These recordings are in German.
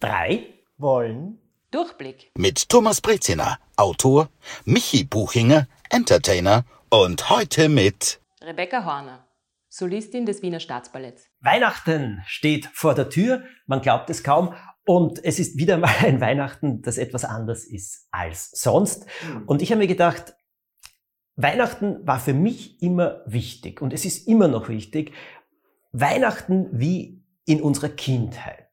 drei wollen Durchblick. Mit Thomas Breziner, Autor, Michi Buchinger, Entertainer und heute mit Rebecca Horner, Solistin des Wiener Staatsballetts. Weihnachten steht vor der Tür, man glaubt es kaum. Und es ist wieder mal ein Weihnachten, das etwas anders ist als sonst. Und ich habe mir gedacht, Weihnachten war für mich immer wichtig und es ist immer noch wichtig. Weihnachten wie in unserer Kindheit.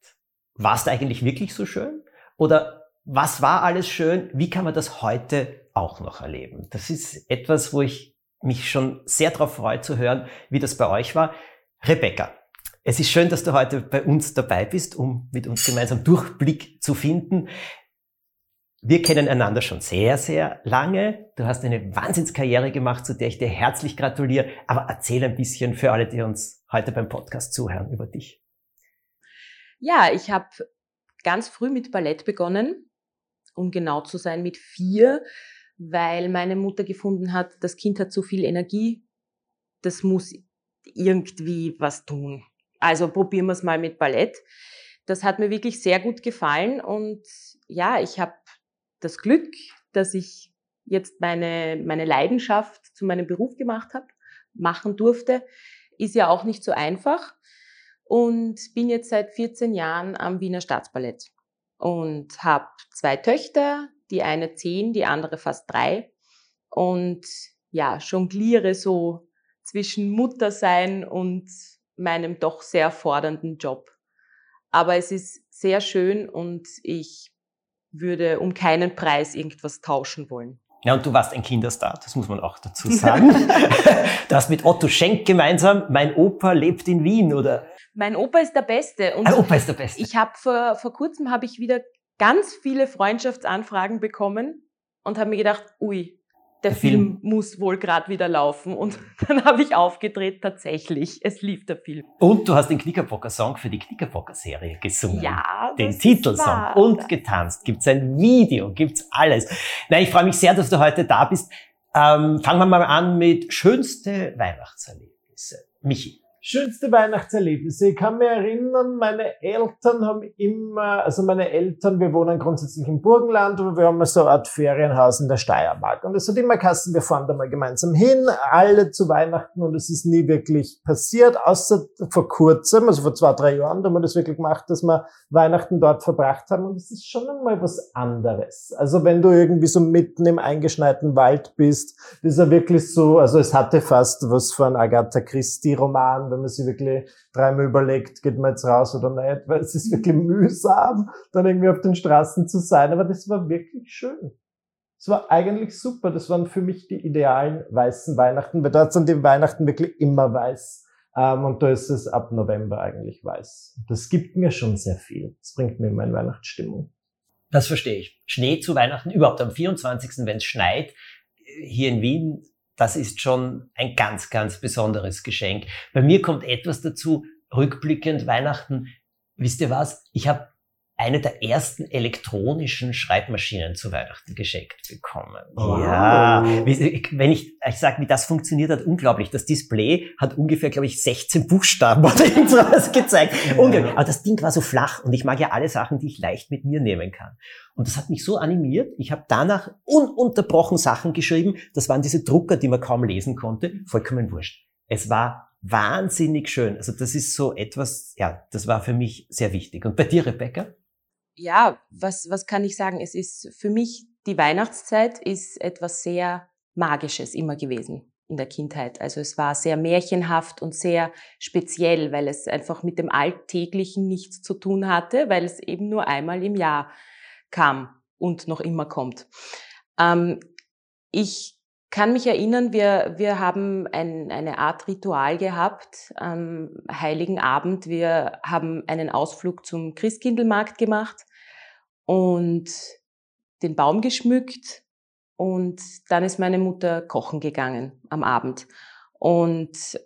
War es eigentlich wirklich so schön? Oder was war alles schön? Wie kann man das heute auch noch erleben? Das ist etwas, wo ich mich schon sehr darauf freue zu hören, wie das bei euch war. Rebecca, es ist schön, dass du heute bei uns dabei bist, um mit uns gemeinsam Durchblick zu finden. Wir kennen einander schon sehr, sehr lange. Du hast eine Wahnsinnskarriere gemacht, zu der ich dir herzlich gratuliere. Aber erzähl ein bisschen für alle, die uns heute beim Podcast zuhören, über dich. Ja, ich habe ganz früh mit Ballett begonnen, um genau zu sein, mit vier, weil meine Mutter gefunden hat, das Kind hat zu viel Energie, das muss irgendwie was tun. Also probieren wir es mal mit Ballett. Das hat mir wirklich sehr gut gefallen und ja, ich habe das Glück, dass ich jetzt meine, meine Leidenschaft zu meinem Beruf gemacht habe, machen durfte, ist ja auch nicht so einfach und bin jetzt seit 14 Jahren am Wiener Staatsballett und habe zwei Töchter, die eine zehn, die andere fast drei und ja, jongliere so zwischen Muttersein und meinem doch sehr fordernden Job. Aber es ist sehr schön und ich würde um keinen Preis irgendwas tauschen wollen. Ja, und du warst ein Kinderstar, das muss man auch dazu sagen. du hast mit Otto Schenk gemeinsam Mein Opa lebt in Wien, oder? Mein Opa ist der Beste. Und mein Opa ist der Beste. Ich habe vor, vor kurzem habe ich wieder ganz viele Freundschaftsanfragen bekommen und habe mir gedacht, ui, der, Film, Film, muss wohl gerade wieder laufen. Und dann habe ich aufgedreht, tatsächlich, es lief der Film. Und du hast den Knickerbocker-Song für die Knickerbocker-Serie gesungen. Ja, Den Titelsong. Und getanzt. Gibt's ein Video, gibt's alles. Nein, ich freue mich sehr, dass du heute da bist. Ähm, fangen wir mal an mit schönste Weihnachtserlebnisse. Michi schönste Weihnachtserlebnisse. Ich kann mich erinnern, meine Eltern haben immer, also meine Eltern, wir wohnen grundsätzlich im Burgenland, aber wir haben so eine Art Ferienhaus in der Steiermark. Und es hat immer Kassen, wir fahren da mal gemeinsam hin, alle zu Weihnachten und es ist nie wirklich passiert, außer vor kurzem, also vor zwei, drei Jahren, da haben wir das wirklich gemacht, dass wir Weihnachten dort verbracht haben und es ist schon einmal was anderes. Also wenn du irgendwie so mitten im eingeschneiten Wald bist, das ist ja wirklich so, also es hatte fast was von Agatha Christie Roman, wenn man sich wirklich dreimal überlegt, geht man jetzt raus oder nicht, weil es ist wirklich mühsam, dann irgendwie auf den Straßen zu sein. Aber das war wirklich schön. Es war eigentlich super. Das waren für mich die idealen weißen Weihnachten, weil dort sind die Weihnachten wirklich immer weiß. Ähm, und da ist es ab November eigentlich weiß. Das gibt mir schon sehr viel. Das bringt mir meine Weihnachtsstimmung. Das verstehe ich. Schnee zu Weihnachten, überhaupt am 24., wenn es schneit, hier in Wien das ist schon ein ganz, ganz besonderes Geschenk. Bei mir kommt etwas dazu, rückblickend Weihnachten. Wisst ihr was? Ich habe eine der ersten elektronischen Schreibmaschinen zu Weihnachten geschenkt bekommen. Wow. Ja, wenn ich, ich sage, wie das funktioniert hat, unglaublich. Das Display hat ungefähr, glaube ich, 16 Buchstaben oder irgendwas gezeigt. Ja. Unglaublich. Aber das Ding war so flach und ich mag ja alle Sachen, die ich leicht mit mir nehmen kann. Und das hat mich so animiert. Ich habe danach ununterbrochen Sachen geschrieben. Das waren diese Drucker, die man kaum lesen konnte. Vollkommen wurscht. Es war wahnsinnig schön. Also das ist so etwas, ja, das war für mich sehr wichtig. Und bei dir, Rebecca? Ja, was, was kann ich sagen? Es ist für mich, die Weihnachtszeit ist etwas sehr Magisches immer gewesen in der Kindheit. Also es war sehr märchenhaft und sehr speziell, weil es einfach mit dem Alltäglichen nichts zu tun hatte, weil es eben nur einmal im Jahr kam und noch immer kommt. Ähm, ich kann mich erinnern, wir, wir haben ein, eine Art Ritual gehabt am Heiligen Abend. Wir haben einen Ausflug zum Christkindlmarkt gemacht und den Baum geschmückt und dann ist meine Mutter kochen gegangen am Abend. Und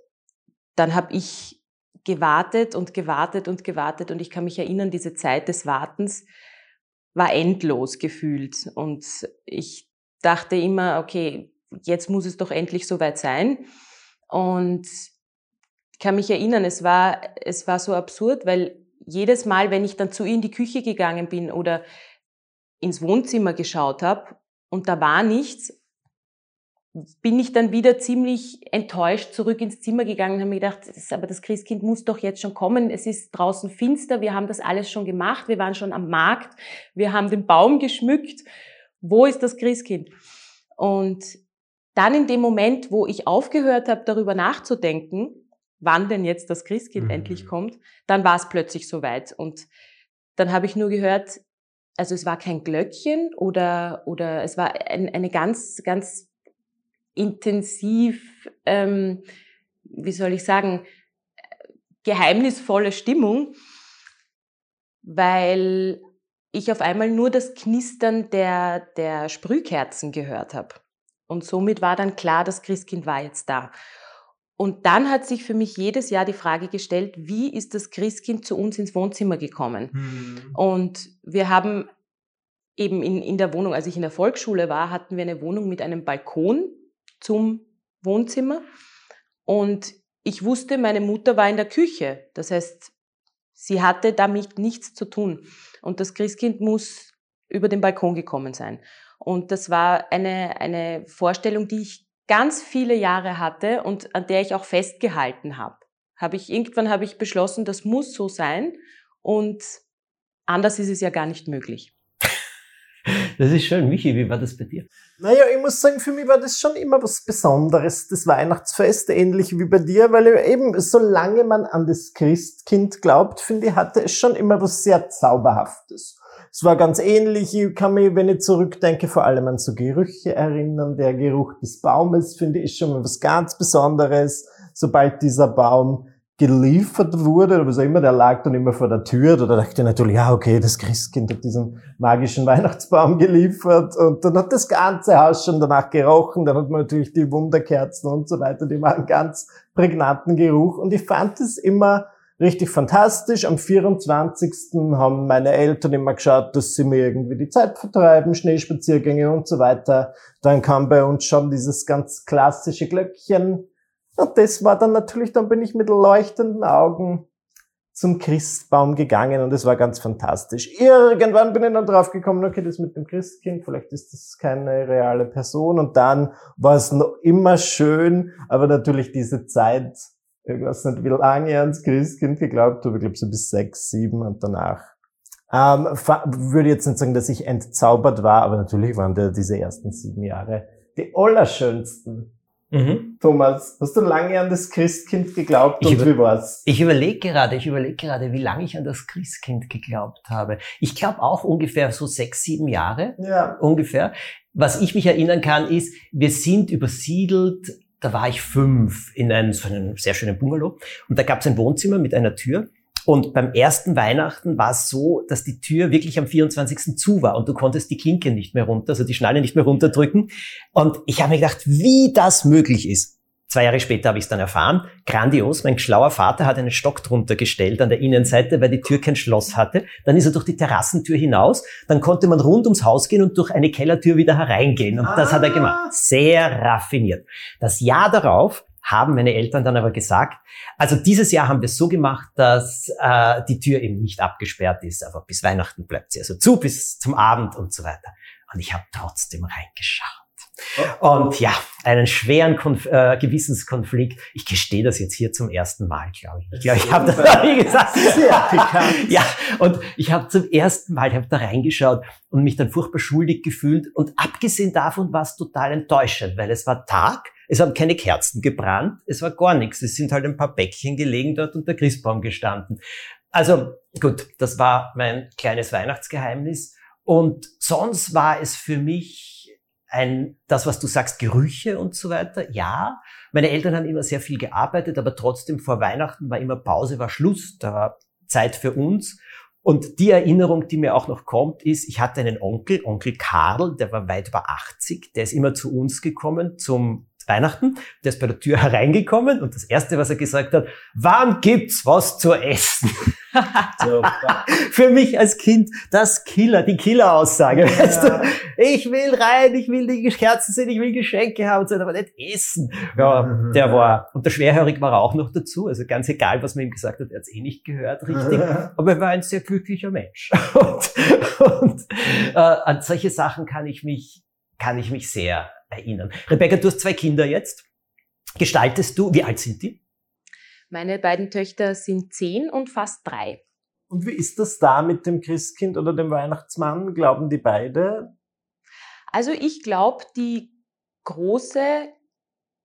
dann habe ich gewartet und gewartet und gewartet und ich kann mich erinnern, diese Zeit des Wartens war endlos gefühlt und ich dachte immer, okay, jetzt muss es doch endlich soweit sein. Und ich kann mich erinnern, es war, es war so absurd, weil jedes Mal, wenn ich dann zu ihr in die Küche gegangen bin oder ins Wohnzimmer geschaut habe und da war nichts, bin ich dann wieder ziemlich enttäuscht zurück ins Zimmer gegangen und habe mir gedacht, das, aber das Christkind muss doch jetzt schon kommen. Es ist draußen finster, wir haben das alles schon gemacht, wir waren schon am Markt, wir haben den Baum geschmückt. Wo ist das Christkind? Und dann in dem Moment, wo ich aufgehört habe, darüber nachzudenken, wann denn jetzt das Christkind mhm. endlich kommt, dann war es plötzlich soweit. Und dann habe ich nur gehört, also es war kein Glöckchen oder, oder es war ein, eine ganz, ganz intensiv, ähm, wie soll ich sagen, geheimnisvolle Stimmung, weil ich auf einmal nur das Knistern der, der Sprühkerzen gehört habe. Und somit war dann klar, das Christkind war jetzt da. Und dann hat sich für mich jedes Jahr die Frage gestellt, wie ist das Christkind zu uns ins Wohnzimmer gekommen? Mhm. Und wir haben eben in, in der Wohnung, als ich in der Volksschule war, hatten wir eine Wohnung mit einem Balkon zum Wohnzimmer. Und ich wusste, meine Mutter war in der Küche. Das heißt, sie hatte damit nichts zu tun. Und das Christkind muss über den Balkon gekommen sein. Und das war eine, eine Vorstellung, die ich ganz viele Jahre hatte und an der ich auch festgehalten habe. Habe ich irgendwann habe ich beschlossen, das muss so sein und anders ist es ja gar nicht möglich. Das ist schön. Michi, wie war das bei dir? Naja, ich muss sagen, für mich war das schon immer was Besonderes, das Weihnachtsfest, ähnlich wie bei dir, weil eben, solange man an das Christkind glaubt, finde ich, hatte es schon immer was sehr Zauberhaftes. Es war ganz ähnlich, ich kann mich, wenn ich zurückdenke, vor allem an so Gerüche erinnern. Der Geruch des Baumes, finde ich, schon mal was ganz Besonderes. Sobald dieser Baum geliefert wurde, oder was auch immer, der lag dann immer vor der Tür. Da dachte ich natürlich, ja, okay, das Christkind hat diesen magischen Weihnachtsbaum geliefert. Und dann hat das ganze Haus schon danach gerochen. Dann hat man natürlich die Wunderkerzen und so weiter, die machen ganz prägnanten Geruch. Und ich fand es immer richtig fantastisch. Am 24. haben meine Eltern immer geschaut, dass sie mir irgendwie die Zeit vertreiben, Schneespaziergänge und so weiter. Dann kam bei uns schon dieses ganz klassische Glöckchen und das war dann natürlich, dann bin ich mit leuchtenden Augen zum Christbaum gegangen und es war ganz fantastisch. Irgendwann bin ich dann drauf gekommen, okay, das mit dem Christkind, vielleicht ist das keine reale Person und dann war es noch immer schön, aber natürlich diese Zeit, ich weiß nicht, wie lange ich ans Christkind geglaubt habe, ich glaube so bis sechs, sieben und danach. Ähm, würde jetzt nicht sagen, dass ich entzaubert war, aber natürlich waren da diese ersten sieben Jahre die allerschönsten. Mhm. Thomas, hast du lange an das Christkind geglaubt ich und wie war's? Ich überlege gerade, ich überlege gerade, wie lange ich an das Christkind geglaubt habe. Ich glaube auch ungefähr so sechs, sieben Jahre. Ja. Ungefähr. Was ich mich erinnern kann, ist, wir sind übersiedelt, da war ich fünf, in einem, so einem sehr schönen Bungalow. Und da gab es ein Wohnzimmer mit einer Tür. Und beim ersten Weihnachten war es so, dass die Tür wirklich am 24. zu war und du konntest die Klinke nicht mehr runter, also die Schnalle nicht mehr runterdrücken. Und ich habe mir gedacht, wie das möglich ist. Zwei Jahre später habe ich es dann erfahren. Grandios. Mein schlauer Vater hat einen Stock drunter gestellt an der Innenseite, weil die Tür kein Schloss hatte. Dann ist er durch die Terrassentür hinaus. Dann konnte man rund ums Haus gehen und durch eine Kellertür wieder hereingehen. Und ah. das hat er gemacht. Sehr raffiniert. Das Jahr darauf haben meine Eltern dann aber gesagt, also dieses Jahr haben wir es so gemacht, dass äh, die Tür eben nicht abgesperrt ist, aber bis Weihnachten bleibt sie also zu, bis zum Abend und so weiter. Und ich habe trotzdem reingeschaut. Und ja, einen schweren Konf äh, Gewissenskonflikt. Ich gestehe das jetzt hier zum ersten Mal, glaube ich. Ich glaube, ich habe das, wie gesagt, ja, und ich habe zum ersten Mal, habe da reingeschaut und mich dann furchtbar schuldig gefühlt. Und abgesehen davon war es total enttäuschend, weil es war Tag es haben keine Kerzen gebrannt, es war gar nichts. Es sind halt ein paar Bäckchen gelegen dort und der Christbaum gestanden. Also gut, das war mein kleines Weihnachtsgeheimnis. Und sonst war es für mich ein, das, was du sagst, Gerüche und so weiter. Ja, meine Eltern haben immer sehr viel gearbeitet, aber trotzdem vor Weihnachten war immer Pause, war Schluss, da war Zeit für uns. Und die Erinnerung, die mir auch noch kommt, ist, ich hatte einen Onkel, Onkel Karl, der war weit über 80, der ist immer zu uns gekommen zum Weihnachten. Der ist bei der Tür hereingekommen und das Erste, was er gesagt hat, wann gibt's was zu essen? Für mich als Kind das Killer, die Killer-Aussage. Ja. Weißt du, ich will rein, ich will die Kerzen sehen, ich will Geschenke haben und so, aber nicht essen. Ja, der war, und der Schwerhörig war auch noch dazu, also ganz egal, was man ihm gesagt hat, er hat es eh nicht gehört, richtig. Aber er war ein sehr glücklicher Mensch. Und, und äh, an solche Sachen kann ich mich, kann ich mich sehr erinnern. Rebecca, du hast zwei Kinder jetzt. Gestaltest du, wie alt sind die? Meine beiden Töchter sind zehn und fast drei. Und wie ist das da mit dem Christkind oder dem Weihnachtsmann? Glauben die beide? Also ich glaube, die Große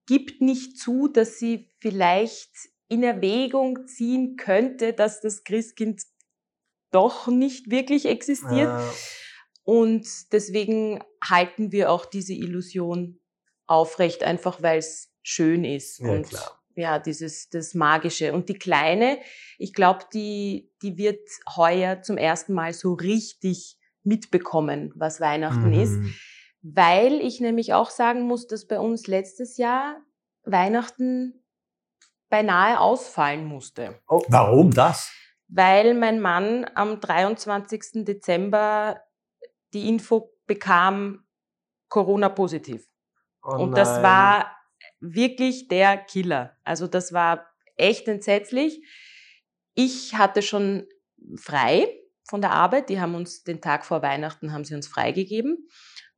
gibt nicht zu, dass sie vielleicht in Erwägung ziehen könnte, dass das Christkind doch nicht wirklich existiert. Ja. Und deswegen halten wir auch diese Illusion aufrecht, einfach weil es schön ist. Ja, und klar ja, dieses, das Magische. Und die Kleine, ich glaube, die, die wird heuer zum ersten Mal so richtig mitbekommen, was Weihnachten mhm. ist. Weil ich nämlich auch sagen muss, dass bei uns letztes Jahr Weihnachten beinahe ausfallen musste. Oh, warum das? Weil mein Mann am 23. Dezember die Info bekam, Corona positiv. Oh und das war wirklich der Killer. Also das war echt entsetzlich. Ich hatte schon frei von der Arbeit. Die haben uns den Tag vor Weihnachten haben sie uns freigegeben.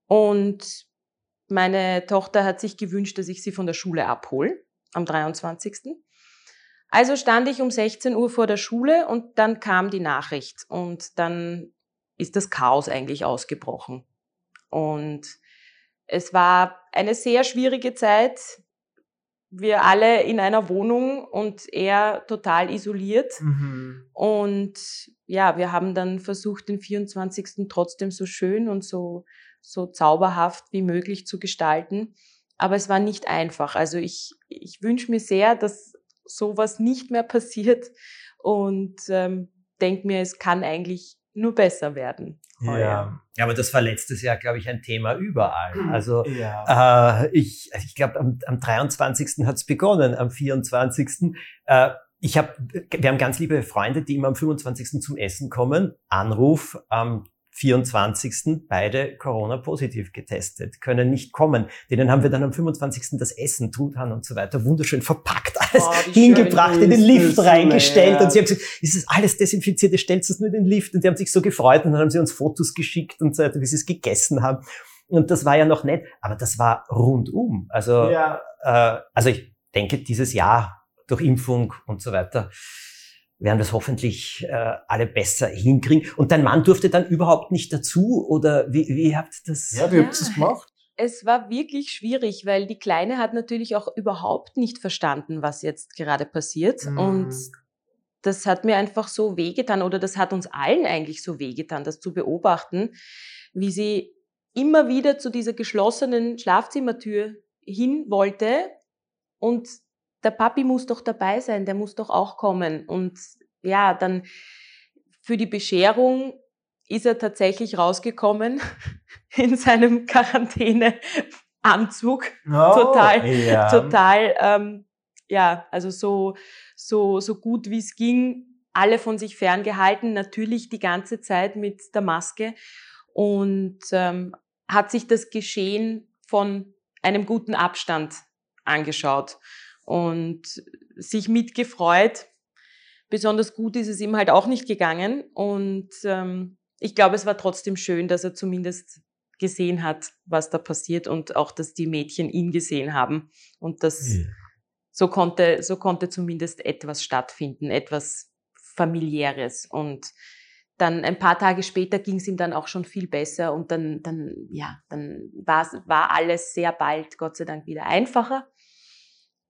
Und meine Tochter hat sich gewünscht, dass ich sie von der Schule abhole am 23. Also stand ich um 16 Uhr vor der Schule und dann kam die Nachricht und dann ist das Chaos eigentlich ausgebrochen. Und es war eine sehr schwierige Zeit wir alle in einer Wohnung und er total isoliert. Mhm. Und ja, wir haben dann versucht, den 24. trotzdem so schön und so, so zauberhaft wie möglich zu gestalten. Aber es war nicht einfach. Also ich, ich wünsche mir sehr, dass sowas nicht mehr passiert und ähm, denke mir, es kann eigentlich nur besser werden. Ja. ja, aber das war letztes Jahr, glaube ich, ein Thema überall. Mhm. Also ja. äh, ich, ich glaube, am, am 23. hat es begonnen, am 24. Äh, ich hab, wir haben ganz liebe Freunde, die immer am 25. zum Essen kommen. Anruf am 24. beide Corona-positiv getestet, können nicht kommen. Denen haben wir dann am 25. das Essen, Truthahn und so weiter wunderschön verpackt, alles oh, hingebracht, in den Lift reingestellt. Ja. Und sie haben gesagt, ist das alles desinfiziert, stellst du es nur in den Lift. Und die haben sich so gefreut und dann haben sie uns Fotos geschickt und so weiter, wie sie es gegessen haben. Und das war ja noch nett, aber das war rundum. Also, ja. äh, also ich denke, dieses Jahr durch Impfung und so weiter werden wir es hoffentlich äh, alle besser hinkriegen. Und dein Mann durfte dann überhaupt nicht dazu oder wie, wie habt ihr das? Ja, wie habt ihr das gemacht? Es war wirklich schwierig, weil die Kleine hat natürlich auch überhaupt nicht verstanden, was jetzt gerade passiert. Mhm. Und das hat mir einfach so wehgetan oder das hat uns allen eigentlich so wehgetan, das zu beobachten, wie sie immer wieder zu dieser geschlossenen Schlafzimmertür hin wollte und der Papi muss doch dabei sein, der muss doch auch kommen. Und ja, dann für die Bescherung ist er tatsächlich rausgekommen in seinem Quarantäneanzug. Oh, total, ja. total, ähm, ja, also so, so, so gut wie es ging, alle von sich ferngehalten, natürlich die ganze Zeit mit der Maske und ähm, hat sich das Geschehen von einem guten Abstand angeschaut und sich mitgefreut. Besonders gut ist es ihm halt auch nicht gegangen. Und ähm, ich glaube, es war trotzdem schön, dass er zumindest gesehen hat, was da passiert und auch, dass die Mädchen ihn gesehen haben. Und das ja. so konnte, so konnte zumindest etwas stattfinden, etwas familiäres. Und dann ein paar Tage später ging es ihm dann auch schon viel besser und dann, dann, ja, dann war, war alles sehr bald, Gott sei Dank, wieder einfacher.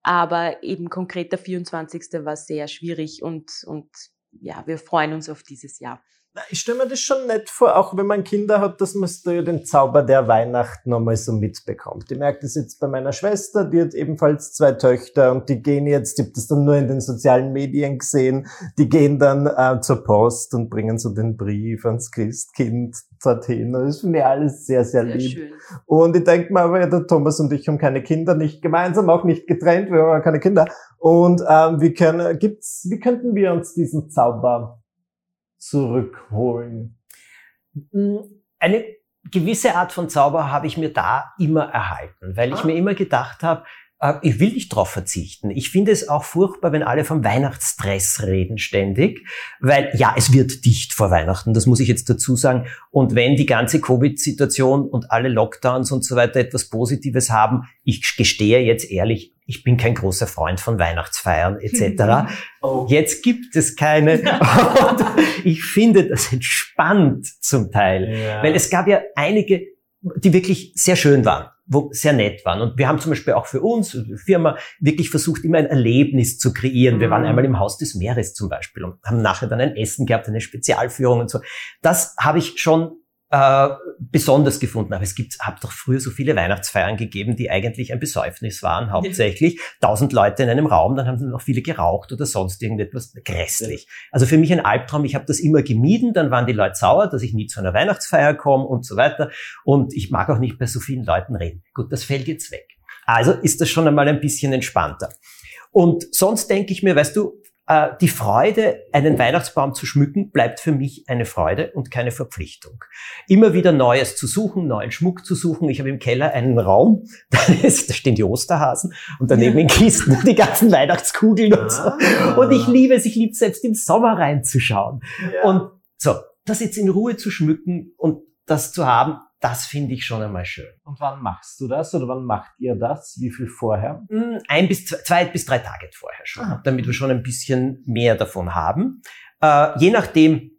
Aber eben konkret der 24. war sehr schwierig und, und ja, wir freuen uns auf dieses Jahr. Ich stelle mir das schon nett vor, auch wenn man Kinder hat, dass man da den Zauber der Weihnachten nochmal so mitbekommt. Ich merke das jetzt bei meiner Schwester, die hat ebenfalls zwei Töchter und die gehen jetzt, ich habe das dann nur in den sozialen Medien gesehen, die gehen dann äh, zur Post und bringen so den Brief ans Christkind dorthin. Das finde ich alles sehr, sehr, sehr lieb. Schön. Und ich denke mal, aber ja, der Thomas und ich haben keine Kinder, nicht gemeinsam, auch nicht getrennt, wir haben keine Kinder. Und ähm, wie, können, gibt's, wie könnten wir uns diesen Zauber zurückholen? Mm, eine gewisse Art von Zauber habe ich mir da immer erhalten, weil ich ah. mir immer gedacht habe, äh, ich will nicht darauf verzichten. Ich finde es auch furchtbar, wenn alle vom Weihnachtsstress reden ständig, weil ja, es wird dicht vor Weihnachten, das muss ich jetzt dazu sagen. Und wenn die ganze Covid-Situation und alle Lockdowns und so weiter etwas Positives haben, ich gestehe jetzt ehrlich, ich bin kein großer Freund von Weihnachtsfeiern etc. Oh. Jetzt gibt es keine. und ich finde das entspannt zum Teil, ja. weil es gab ja einige, die wirklich sehr schön waren wo sehr nett waren. Und wir haben zum Beispiel auch für uns, die Firma, wirklich versucht, immer ein Erlebnis zu kreieren. Wir waren mhm. einmal im Haus des Meeres zum Beispiel und haben nachher dann ein Essen gehabt, eine Spezialführung und so. Das habe ich schon äh, besonders gefunden. Aber es gibt, hat doch früher so viele Weihnachtsfeiern gegeben, die eigentlich ein Besäufnis waren, hauptsächlich. Tausend Leute in einem Raum, dann haben noch viele geraucht oder sonst irgendetwas. Grässlich. Also für mich ein Albtraum. Ich habe das immer gemieden. Dann waren die Leute sauer, dass ich nie zu einer Weihnachtsfeier komme und so weiter. Und ich mag auch nicht bei so vielen Leuten reden. Gut, das fällt jetzt weg. Also ist das schon einmal ein bisschen entspannter. Und sonst denke ich mir, weißt du, die Freude, einen Weihnachtsbaum zu schmücken, bleibt für mich eine Freude und keine Verpflichtung. Immer wieder Neues zu suchen, neuen Schmuck zu suchen. Ich habe im Keller einen Raum, da, ist, da stehen die Osterhasen und daneben in Kisten die ganzen Weihnachtskugeln und so. Ah. Und ich liebe es, ich liebe es selbst im Sommer reinzuschauen. Ja. Und so, das jetzt in Ruhe zu schmücken und das zu haben, das finde ich schon einmal schön. Und wann machst du das oder wann macht ihr das? Wie viel vorher? Hm, ein bis zwei, zwei bis drei Tage vorher schon, ah. damit wir schon ein bisschen mehr davon haben. Äh, je nachdem,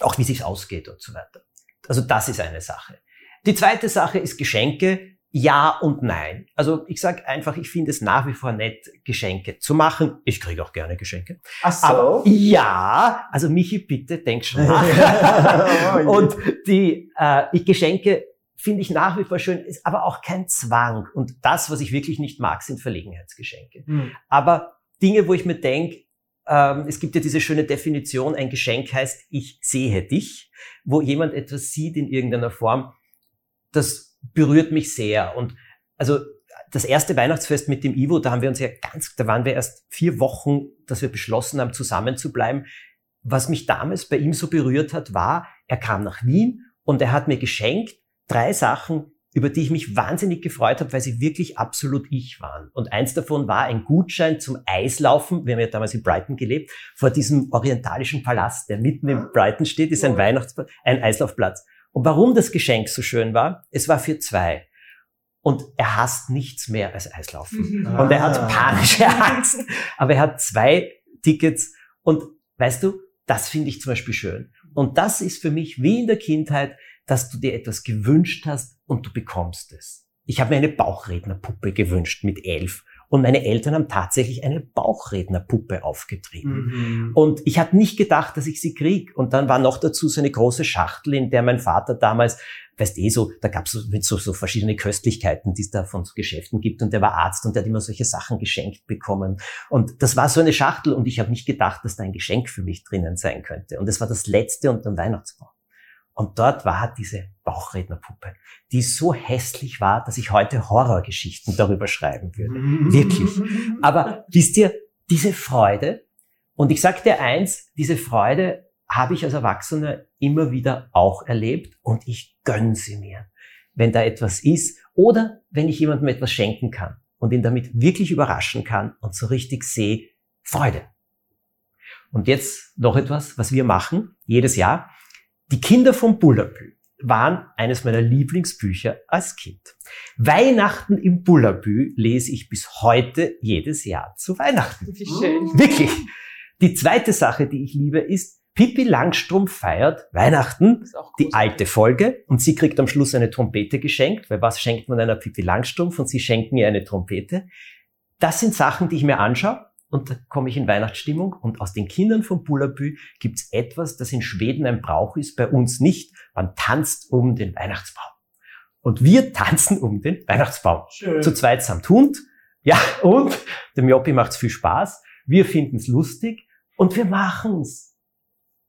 auch wie sich's ausgeht und so weiter. Also das ist eine Sache. Die zweite Sache ist Geschenke. Ja und nein. Also ich sage einfach, ich finde es nach wie vor nett, Geschenke zu machen. Ich kriege auch gerne Geschenke. Ach so. Aber ja, also Michi, bitte denk schon nach. und die äh, ich Geschenke finde ich nach wie vor schön, ist aber auch kein Zwang. Und das, was ich wirklich nicht mag, sind Verlegenheitsgeschenke. Hm. Aber Dinge, wo ich mir denke, ähm, es gibt ja diese schöne Definition, ein Geschenk heißt, ich sehe dich, wo jemand etwas sieht in irgendeiner Form, das berührt mich sehr. Und also das erste Weihnachtsfest mit dem Ivo, da haben wir uns ja ganz, da waren wir erst vier Wochen, dass wir beschlossen haben, zusammen zu bleiben. Was mich damals bei ihm so berührt hat, war, er kam nach Wien und er hat mir geschenkt drei Sachen, über die ich mich wahnsinnig gefreut habe, weil sie wirklich absolut ich waren. Und eins davon war ein Gutschein zum Eislaufen. Wir haben ja damals in Brighton gelebt, vor diesem orientalischen Palast, der mitten in Brighton steht, ist ein Weihnachtsplatz, ein Eislaufplatz. Und warum das Geschenk so schön war, es war für zwei. Und er hasst nichts mehr als Eislaufen. Und er hat panische Angst. Aber er hat zwei Tickets. Und weißt du, das finde ich zum Beispiel schön. Und das ist für mich wie in der Kindheit, dass du dir etwas gewünscht hast und du bekommst es. Ich habe mir eine Bauchrednerpuppe gewünscht mit elf. Und meine Eltern haben tatsächlich eine Bauchrednerpuppe aufgetrieben. Mhm. Und ich habe nicht gedacht, dass ich sie krieg. Und dann war noch dazu so eine große Schachtel, in der mein Vater damals, weißt eh so, da gab es so, so, verschiedene Köstlichkeiten, die es da von so Geschäften gibt. Und der war Arzt und der hat immer solche Sachen geschenkt bekommen. Und das war so eine Schachtel und ich habe nicht gedacht, dass da ein Geschenk für mich drinnen sein könnte. Und das war das letzte unter dem Weihnachtsbaum. Und dort war diese Bauchrednerpuppe, die so hässlich war, dass ich heute Horrorgeschichten darüber schreiben würde. Wirklich. Aber wisst ihr, diese Freude, und ich sag dir eins, diese Freude habe ich als Erwachsener immer wieder auch erlebt und ich gönn sie mir, wenn da etwas ist oder wenn ich jemandem etwas schenken kann und ihn damit wirklich überraschen kann und so richtig sehe, Freude. Und jetzt noch etwas, was wir machen, jedes Jahr. Die Kinder vom Bullabü waren eines meiner Lieblingsbücher als Kind. Weihnachten im Bullabü lese ich bis heute jedes Jahr zu Weihnachten. Wie schön. Wirklich. Die zweite Sache, die ich liebe, ist Pippi Langstrumpf feiert Weihnachten, die alte Folge, und sie kriegt am Schluss eine Trompete geschenkt, weil was schenkt man einer Pippi Langstrumpf und sie schenken ihr eine Trompete. Das sind Sachen, die ich mir anschaue und da komme ich in Weihnachtsstimmung und aus den Kindern von Bullabü gibt's etwas, das in Schweden ein Brauch ist, bei uns nicht. Man tanzt um den Weihnachtsbaum. Und wir tanzen um den Weihnachtsbaum. Schön. Zu zweit samt Hund. Ja, und dem Joppi macht's viel Spaß. Wir finden's lustig und wir machen's.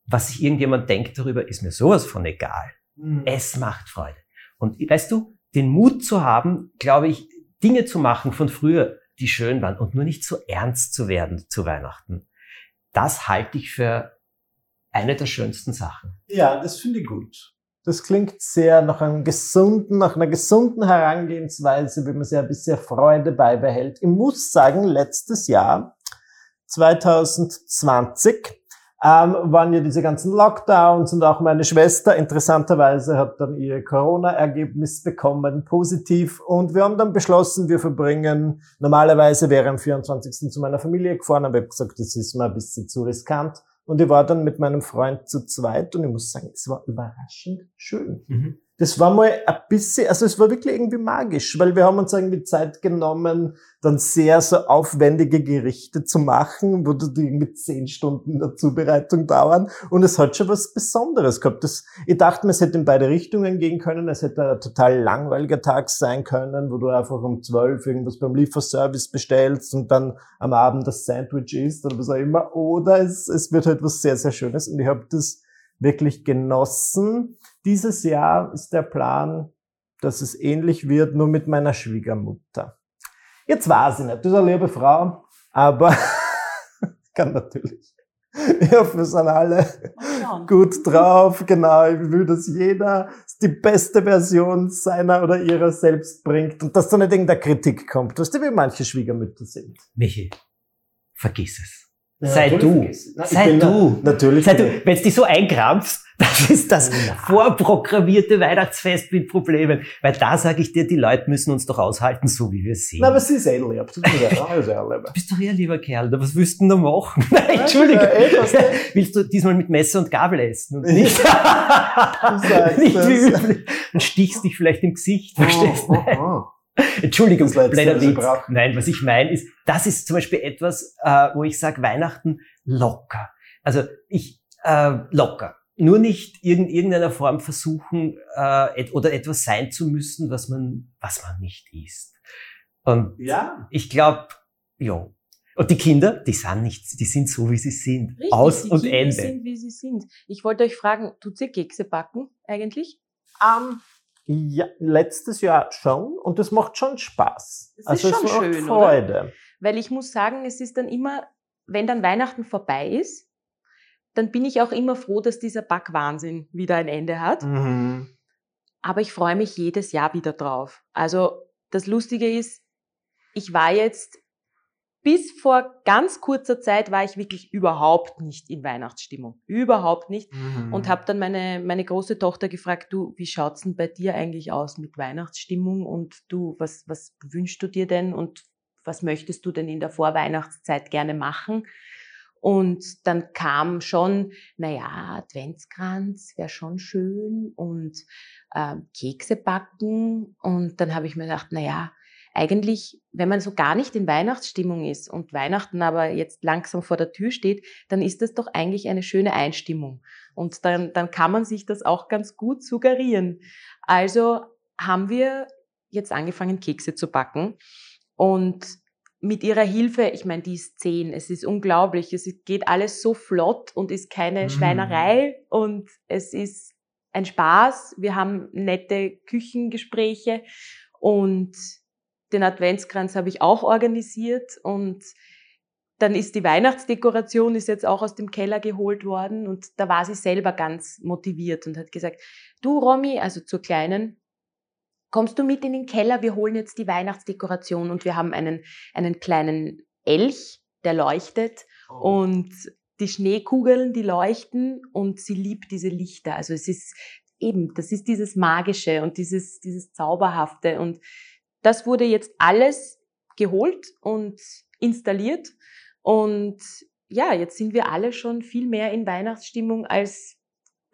Was sich irgendjemand denkt darüber, ist mir sowas von egal. Mhm. Es macht Freude. Und weißt du, den Mut zu haben, glaube ich, Dinge zu machen von früher, die schön waren und nur nicht so ernst zu werden zu Weihnachten. Das halte ich für eine der schönsten Sachen. Ja, das finde ich gut. Das klingt sehr nach einem gesunden, nach einer gesunden Herangehensweise, wie man sich ein bisschen Freude beibehält. Ich muss sagen, letztes Jahr, 2020, ähm, waren ja diese ganzen Lockdowns und auch meine Schwester interessanterweise hat dann ihr Corona-Ergebnis bekommen, positiv. Und wir haben dann beschlossen, wir verbringen, normalerweise wäre am 24. zu meiner Familie gefahren, aber ich habe gesagt, das ist mir ein bisschen zu riskant. Und ich war dann mit meinem Freund zu zweit und ich muss sagen, es war überraschend schön. Mhm das war mal ein bisschen, also es war wirklich irgendwie magisch, weil wir haben uns irgendwie Zeit genommen, dann sehr so aufwendige Gerichte zu machen, wo die irgendwie zehn Stunden der Zubereitung dauern. Und es hat schon was Besonderes gehabt. Das, ich dachte es hätte in beide Richtungen gehen können. Es hätte ein total langweiliger Tag sein können, wo du einfach um zwölf irgendwas beim Lieferservice bestellst und dann am Abend das Sandwich isst oder was auch immer. Oder es, es wird halt was sehr, sehr Schönes. Und ich habe das wirklich genossen. Dieses Jahr ist der Plan, dass es ähnlich wird, nur mit meiner Schwiegermutter. Jetzt weiß ich nicht, das ist eine liebe Frau, aber kann natürlich. Ich hoffe, wir sind alle gut drauf. Genau, ich will, dass jeder die beste Version seiner oder ihrer selbst bringt und dass da nicht irgendeine Kritik kommt, was wie manche Schwiegermütter sind. Michi, vergiss es. Sei du. Na, sei du. natürlich. Sei du. Wenn du dich so einkrampfst, das ist das ja. vorprogrammierte Weihnachtsfest mit Problemen. Weil da sage ich dir, die Leute müssen uns doch aushalten, so wie wir sind. Na, aber sie ist eh lieb. Du bist doch eh ein lieber Kerl. Was willst du denn da machen? Nein, Entschuldigung. Ja, Willst du diesmal mit Messer und Gabel essen und nicht, nicht wie üblich. Und stichst dich vielleicht im Gesicht, verstehst du? Oh, oh, oh. Entschuldigung, blöder Witz. Nein, was ich meine ist, das ist zum Beispiel etwas, äh, wo ich sage, Weihnachten locker. Also ich äh, locker. Nur nicht in irgendeiner Form versuchen äh, et oder etwas sein zu müssen, was man, was man nicht ist. Und ja. ich glaube, ja. Und die Kinder, die sind nicht, die sind so, wie sie sind. Richtig, Aus die und Kinder Ende. sind, wie sie sind. Ich wollte euch fragen, tut ihr Kekse backen eigentlich? Um, ja, letztes Jahr schon und das macht schon Spaß. Das also ist schon es macht schön, Freude. Oder? Weil ich muss sagen, es ist dann immer, wenn dann Weihnachten vorbei ist, dann bin ich auch immer froh, dass dieser Backwahnsinn wieder ein Ende hat. Mhm. Aber ich freue mich jedes Jahr wieder drauf. Also das Lustige ist, ich war jetzt bis vor ganz kurzer Zeit war ich wirklich überhaupt nicht in Weihnachtsstimmung. Überhaupt nicht. Mhm. Und habe dann meine, meine große Tochter gefragt, du, wie schaut's denn bei dir eigentlich aus mit Weihnachtsstimmung? Und du, was, was wünschst du dir denn? Und was möchtest du denn in der Vorweihnachtszeit gerne machen? Und dann kam schon, naja, Adventskranz wäre schon schön und äh, Kekse backen. Und dann habe ich mir gedacht, naja, eigentlich, wenn man so gar nicht in Weihnachtsstimmung ist und Weihnachten aber jetzt langsam vor der Tür steht, dann ist das doch eigentlich eine schöne Einstimmung. Und dann, dann kann man sich das auch ganz gut suggerieren. Also haben wir jetzt angefangen, Kekse zu backen. Und mit ihrer Hilfe, ich meine, die ist zehn, es ist unglaublich, es geht alles so flott und ist keine mm. Schweinerei und es ist ein Spaß. Wir haben nette Küchengespräche und den Adventskranz habe ich auch organisiert und dann ist die Weihnachtsdekoration ist jetzt auch aus dem Keller geholt worden und da war sie selber ganz motiviert und hat gesagt, du Romy, also zur Kleinen, kommst du mit in den Keller, wir holen jetzt die Weihnachtsdekoration und wir haben einen, einen kleinen Elch, der leuchtet oh. und die Schneekugeln, die leuchten und sie liebt diese Lichter. Also es ist eben, das ist dieses Magische und dieses, dieses Zauberhafte und das wurde jetzt alles geholt und installiert. Und ja, jetzt sind wir alle schon viel mehr in Weihnachtsstimmung als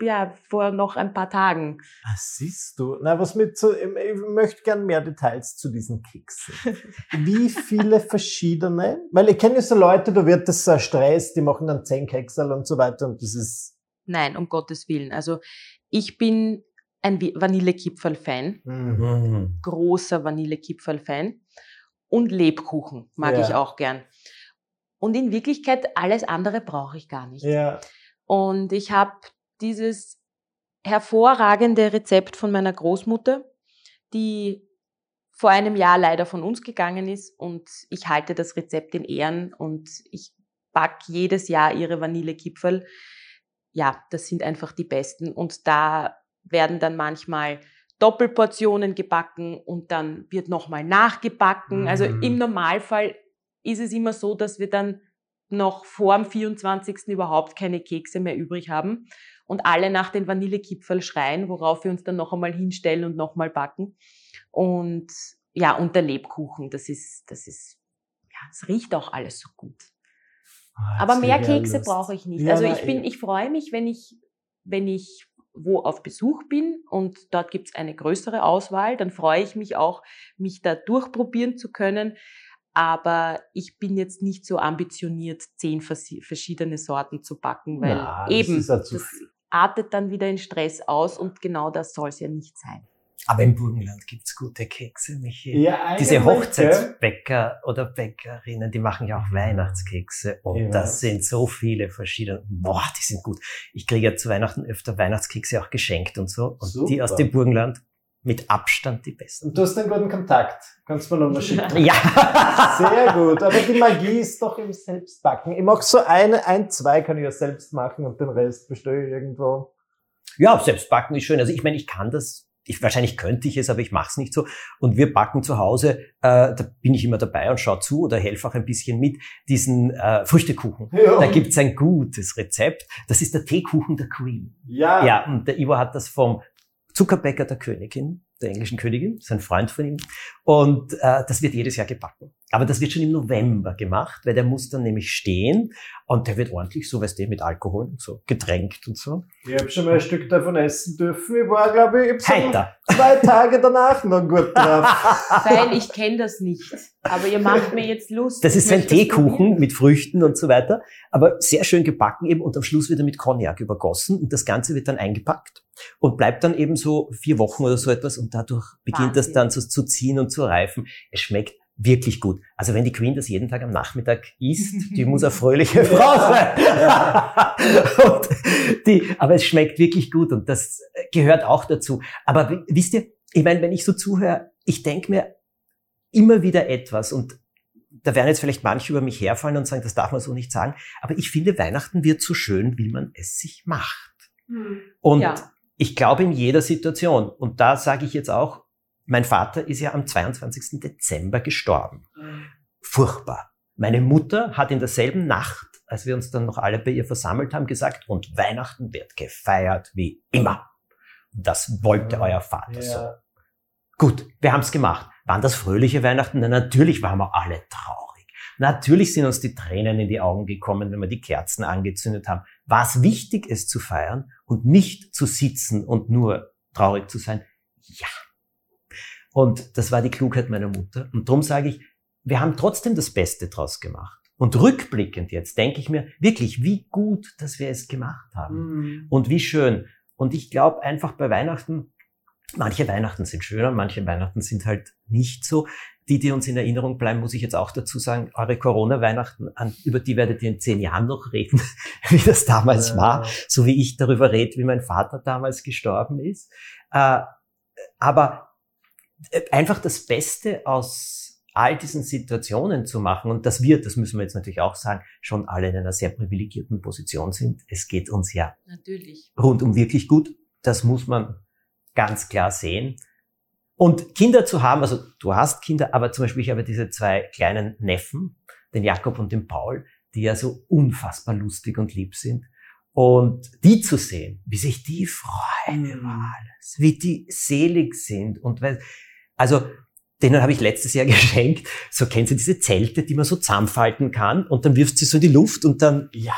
ja, vor noch ein paar Tagen. Ah, siehst du. Na, was mit so, ich, möchte gern mehr Details zu diesen Keksen. Wie viele verschiedene? Weil ich kenne ja so Leute, da wird das so Stress, die machen dann zehn Keksel und so weiter und das ist. Nein, um Gottes Willen. Also ich bin ein Vanillekipferl-Fan, Mhm. großer Vanillekipferl-Fan und Lebkuchen mag Ja. ich auch gern. Und in Wirklichkeit alles andere brauche ich gar nicht. Ja. Und ich habe dieses hervorragende Rezept von meiner Großmutter, die vor einem Jahr leider von uns gegangen ist und ich halte das Rezept in Ehren und ich back jedes Jahr ihre Vanillekipferl. Ja, das sind einfach die besten und da werden dann manchmal Doppelportionen gebacken und dann wird nochmal nachgebacken. Also Mhm. im Normalfall ist es immer so, dass wir dann noch vor dem 24. überhaupt keine Kekse mehr übrig haben und alle nach den Vanillekipferl schreien, worauf wir uns dann noch einmal hinstellen und nochmal backen. Und ja, und der Lebkuchen, das ist, das ist, ja, es riecht auch alles so gut. Aber mehr Kekse brauche ich nicht. Ja, also ich bin, ich freue mich, wenn ich, wenn ich wo auf Besuch bin und dort gibt es eine größere Auswahl, dann freue ich mich auch, mich da durchprobieren zu können. Aber ich bin jetzt nicht so ambitioniert, zehn verschiedene Sorten zu backen, weil Na, das eben ist ja das artet dann wieder in Stress aus und genau das soll es ja nicht sein. Aber im Burgenland gibt's gute Kekse, Michi. Ja, Diese? Hochzeitsbäcker oder Bäckerinnen, die machen ja auch Weihnachtskekse. Und Ja. das sind so viele verschiedene. Boah, die sind gut. Ich kriege ja zu Weihnachten öfter Weihnachtskekse auch geschenkt und so. Und die aus Super. dem Burgenland mit Abstand die besten. Und du hast einen guten Kontakt. Kannst du mir nochmal schicken. Ja. Sehr gut. Aber die Magie ist doch im Selbstbacken. Ich mag so eine, ein, zwei kann ich ja selbst machen und den Rest bestelle ich irgendwo. Ja, selbst backen ist schön. Also ich meine, ich kann das. Ich, wahrscheinlich könnte ich es, aber ich mache es nicht so. Und wir backen zu Hause, äh, da bin ich immer dabei und schaue zu oder helfe auch ein bisschen mit, diesen äh, Früchtekuchen. Ja. Da gibt's ein gutes Rezept. Das ist der Teekuchen der Queen. Ja. Ja, und der Ivo hat das vom Zuckerbäcker der Königin, der englischen Königin, ist ein Freund von ihm. Und äh, das wird jedes Jahr gebacken. Aber das wird schon im November gemacht, weil der muss dann nämlich stehen und der wird ordentlich, so weißt du, mit Alkohol und so, getränkt und so. Ich habe schon mal ein Stück davon essen dürfen. Ich war, glaube ich, ich Heiter. zwei Tage danach noch gut drauf. Weil ich kenne das nicht. Aber ihr macht mir jetzt Lust. Das ist ein das Teekuchen mit Früchten und so weiter, aber sehr schön gebacken eben und am Schluss wird er mit Cognac übergossen und das Ganze wird dann eingepackt und bleibt dann eben so vier Wochen oder so etwas und dadurch beginnt das Wahnsinn. dann so zu ziehen und zu reifen. Es schmeckt wirklich gut. Also wenn die Queen das jeden Tag am Nachmittag isst, die muss eine fröhliche Frau sein. die, aber es schmeckt wirklich gut und das gehört auch dazu. Aber wisst ihr, ich meine, wenn ich so zuhöre, ich denke mir immer wieder etwas und da werden jetzt vielleicht manche über mich herfallen und sagen, das darf man so nicht sagen, aber ich finde, Weihnachten wird so schön, wie man es sich macht. Und Ja. ich glaube in jeder Situation, und da sage ich jetzt auch, mein Vater ist ja am 22. Dezember gestorben. Furchtbar. Meine Mutter hat in derselben Nacht, als wir uns dann noch alle bei ihr versammelt haben, gesagt, und Weihnachten wird gefeiert wie immer. Das wollte Ja. euer Vater so. Ja. Gut, wir haben es gemacht. Waren das fröhliche Weihnachten? Na, natürlich waren wir alle traurig. Natürlich sind uns die Tränen in die Augen gekommen, wenn wir die Kerzen angezündet haben. War es wichtig, es zu feiern und nicht zu sitzen und nur traurig zu sein? Ja. Und das war die Klugheit meiner Mutter. Und darum sage ich, wir haben trotzdem das Beste draus gemacht. Und rückblickend jetzt denke ich mir wirklich, wie gut, dass wir es gemacht haben. Mhm. Und wie schön. Und ich glaube einfach bei Weihnachten, manche Weihnachten sind schöner, manche Weihnachten sind halt nicht so. Die, die uns in Erinnerung bleiben, muss ich jetzt auch dazu sagen, eure Corona-Weihnachten, über die werdet ihr in zehn Jahren noch reden, wie das damals Ja. war, so wie ich darüber rede, wie mein Vater damals gestorben ist. Äh, aber einfach das Beste aus all diesen Situationen zu machen und dass wir, das müssen wir jetzt natürlich auch sagen, schon alle in einer sehr privilegierten Position sind. Es geht uns ja Natürlich. rundum wirklich gut. Das muss man ganz klar sehen. Und Kinder zu haben, also du hast Kinder, aber zum Beispiel ich habe diese zwei kleinen Neffen, den Jakob und den Paul, die ja so unfassbar lustig und lieb sind. Und die zu sehen, wie sich die freuen Mhm. über alles, wie die selig sind und weil, also denen habe ich letztes Jahr geschenkt, so kennst du diese Zelte, die man so zusammenfalten kann und dann wirfst du sie so in die Luft und dann, ja,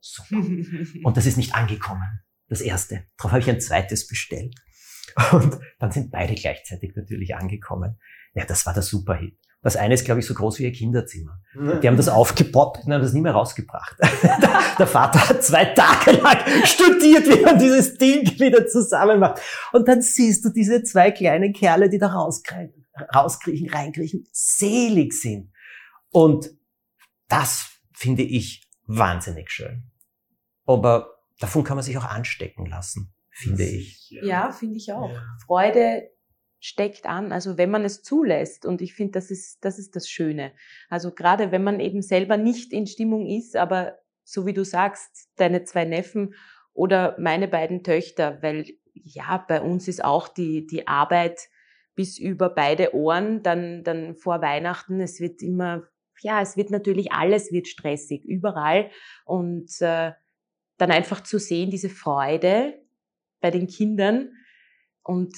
super. Und das ist nicht angekommen. Das erste. Darauf habe ich ein zweites bestellt. Und dann sind beide gleichzeitig natürlich angekommen. Ja, das war der Superhit. Das eine ist, glaube ich, so groß wie ihr Kinderzimmer. Die haben das aufgepoppt und haben das nie mehr rausgebracht. der Vater hat zwei Tage lang studiert, wie man dieses Ding wieder zusammen macht. Und dann siehst du diese zwei kleinen Kerle, die da rauskriechen, rauskriechen reinkriechen, selig sind. Und das finde ich wahnsinnig schön. Aber davon kann man sich auch anstecken lassen, finde ich. Ja, finde ich auch. Ja. Freude steckt an, also wenn man es zulässt. Und ich finde, das ist, das ist das Schöne. Also gerade wenn man eben selber nicht in Stimmung ist, aber so wie du sagst, deine zwei Neffen oder meine beiden Töchter, weil ja, bei uns ist auch die, die Arbeit bis über beide Ohren, dann, dann vor Weihnachten, es wird immer, ja, es wird natürlich alles wird stressig, überall. Und äh, dann einfach zu sehen, diese Freude bei den Kindern und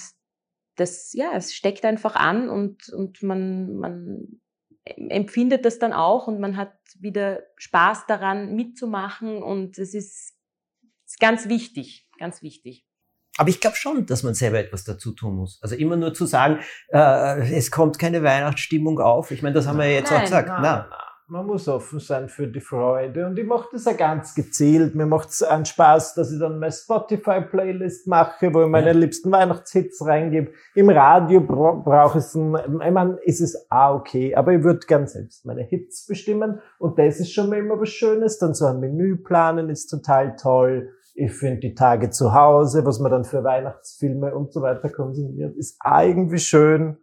das, ja, es steckt einfach an und, und man, man empfindet das dann auch und man hat wieder Spaß daran mitzumachen und es ist, ist ganz wichtig, ganz wichtig. Aber ich glaube schon, dass man selber etwas dazu tun muss. Also immer nur zu sagen, äh, es kommt keine Weihnachtsstimmung auf. Ich meine, das haben wir ja jetzt nein, auch gesagt. Nein, nein. Man muss offen sein für die Freude. Und ich mache das ja ganz gezielt. Mir macht es einen Spaß, dass ich dann meine Spotify-Playlist mache, wo ich meine ja. liebsten Weihnachtshits reingebe. Im Radio bra brauche ich es, ich meine, ist es auch okay. Aber ich würde gern selbst meine Hits bestimmen. Und das ist schon mal immer was Schönes. Dann so ein Menü planen ist total toll. Ich finde die Tage zu Hause, was man dann für Weihnachtsfilme und so weiter konsumiert, ist irgendwie schön.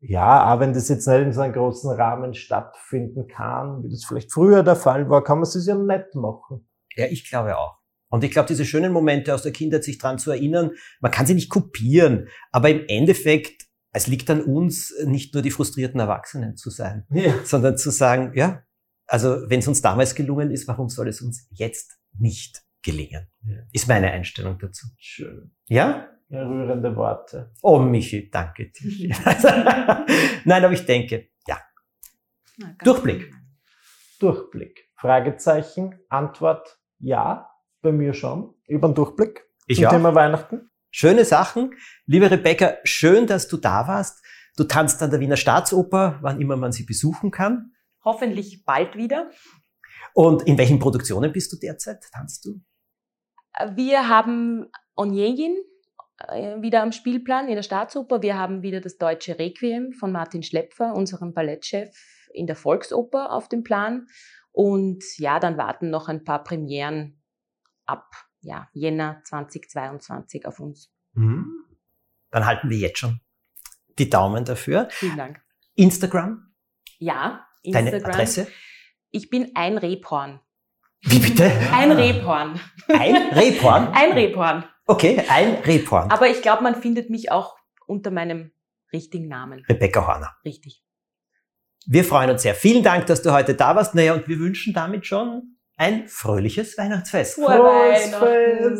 Ja, auch wenn das jetzt nicht in so einem großen Rahmen stattfinden kann, wie das vielleicht früher der Fall war, kann man es ja nett machen. Ja, ich glaube auch. Und ich glaube, diese schönen Momente aus der Kindheit, sich dran zu erinnern, man kann sie nicht kopieren, aber im Endeffekt, es liegt an uns, nicht nur die frustrierten Erwachsenen zu sein, ja. sondern zu sagen, ja, also wenn es uns damals gelungen ist, warum soll es uns jetzt nicht gelingen? Ja. Ist meine Einstellung dazu. Schön. Ja? Ja, rührende Worte. Oh, Michi, danke dir. Nein, aber ich denke, ja. Na, Durchblick. Durchblick. Fragezeichen, Antwort, ja. Bei mir schon. Über den Durchblick. Ich zum auch. Thema Weihnachten. Schöne Sachen. Liebe Rebecca, schön, dass du da warst. Du tanzt an der Wiener Staatsoper, wann immer man sie besuchen kann. Hoffentlich bald wieder. Und in welchen Produktionen bist du derzeit? Tanzt du? Wir haben Onegin äh, wieder am Spielplan in der Staatsoper. Wir haben wieder das deutsche Requiem von Martin Schlepfer, unserem Ballettchef, in der Volksoper auf dem Plan. Und ja, dann warten noch ein paar Premieren ab ja, Jänner 2022 auf uns. Mhm. Dann halten wir jetzt schon die Daumen dafür. Vielen Dank. Instagram? Ja, Instagram. Deine Adresse? Ich bin ein Rebhorn. Wie bitte? Ein Rebhorn. Ein Rebhorn? Ein Rebhorn. Okay, ein Rebhorn. Aber ich glaube, man findet mich auch unter meinem richtigen Namen. Rebecca Horner. Richtig. Wir freuen uns sehr. Vielen Dank, dass du heute da warst. Naja, und wir wünschen damit schon ein fröhliches Weihnachtsfest. Frohe Weihnachten.